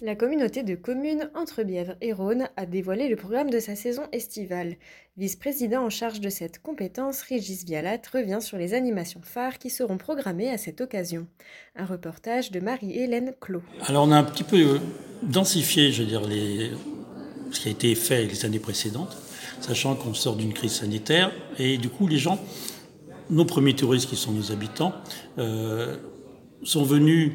La communauté de communes entre Bièvre et Rhône a dévoilé le programme de sa saison estivale. Vice-président en charge de cette compétence, Régis Vialat revient sur les animations phares qui seront programmées à cette occasion. Un reportage de Marie-Hélène Clos. Alors on a un petit peu densifié, je veux dire, les... ce qui a été fait les années précédentes, sachant qu'on sort d'une crise sanitaire et du coup les gens, nos premiers touristes qui sont nos habitants, euh, sont venus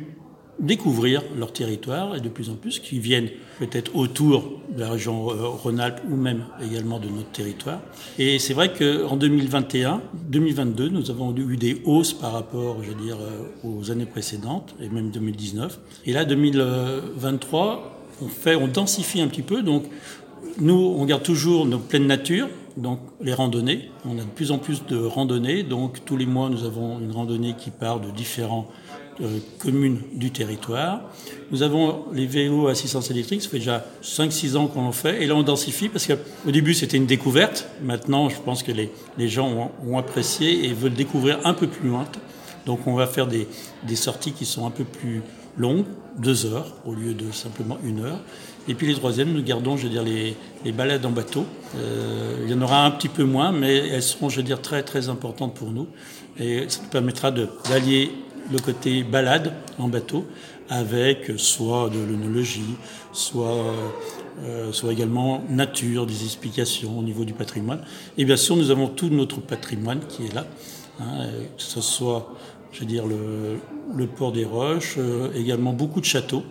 découvrir leur territoire et de plus en plus qui viennent peut-être autour de la région euh, Rhône-Alpes ou même également de notre territoire. Et c'est vrai qu'en 2021, 2022, nous avons eu des hausses par rapport, je veux dire, euh, aux années précédentes et même 2019. Et là, 2023, on fait, on densifie un petit peu. Donc, nous, on garde toujours nos pleines nature, donc les randonnées. On a de plus en plus de randonnées. Donc, tous les mois, nous avons une randonnée qui part de différents communes du territoire. Nous avons les vélos à assistance électrique, ça fait déjà 5-6 ans qu'on en fait, et là on densifie parce qu'au début c'était une découverte, maintenant je pense que les, les gens ont, apprécié et veulent découvrir un peu plus loin. Donc on va faire des, des sorties qui sont un peu plus longues, deux heures au lieu de simplement une heure. Et puis les troisièmes, nous gardons, je veux dire, les, les balades en bateau. Euh, il y en aura un petit peu moins, mais elles seront, je veux dire, très très importantes pour nous. Et ça nous permettra d'allier le côté balade en bateau avec soit de l'onologie, soit, euh, soit également nature, des explications au niveau du patrimoine. Et bien sûr, nous avons tout notre patrimoine qui est là, hein, que ce soit, je veux dire, le, le port des Roches, euh, également beaucoup de châteaux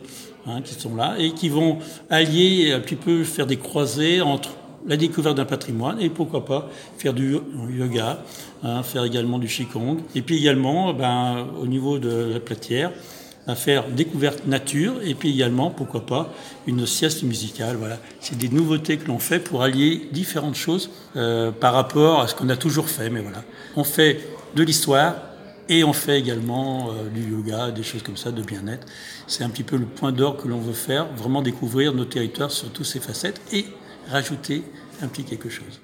hein, qui sont là et qui vont allier un petit peu faire des croisées entre la découverte d'un patrimoine et pourquoi pas faire du yoga, hein, faire également du qigong. Et puis également, ben, au niveau de la platière, à faire découverte nature et puis également, pourquoi pas, une sieste musicale. Voilà, c'est des nouveautés que l'on fait pour allier différentes choses euh, par rapport à ce qu'on a toujours fait. Mais voilà, on fait de l'histoire et on fait également euh, du yoga, des choses comme ça, de bien-être. C'est un petit peu le point d'or que l'on veut faire, vraiment découvrir nos territoires sur toutes ces facettes et rajouter un petit quelque chose.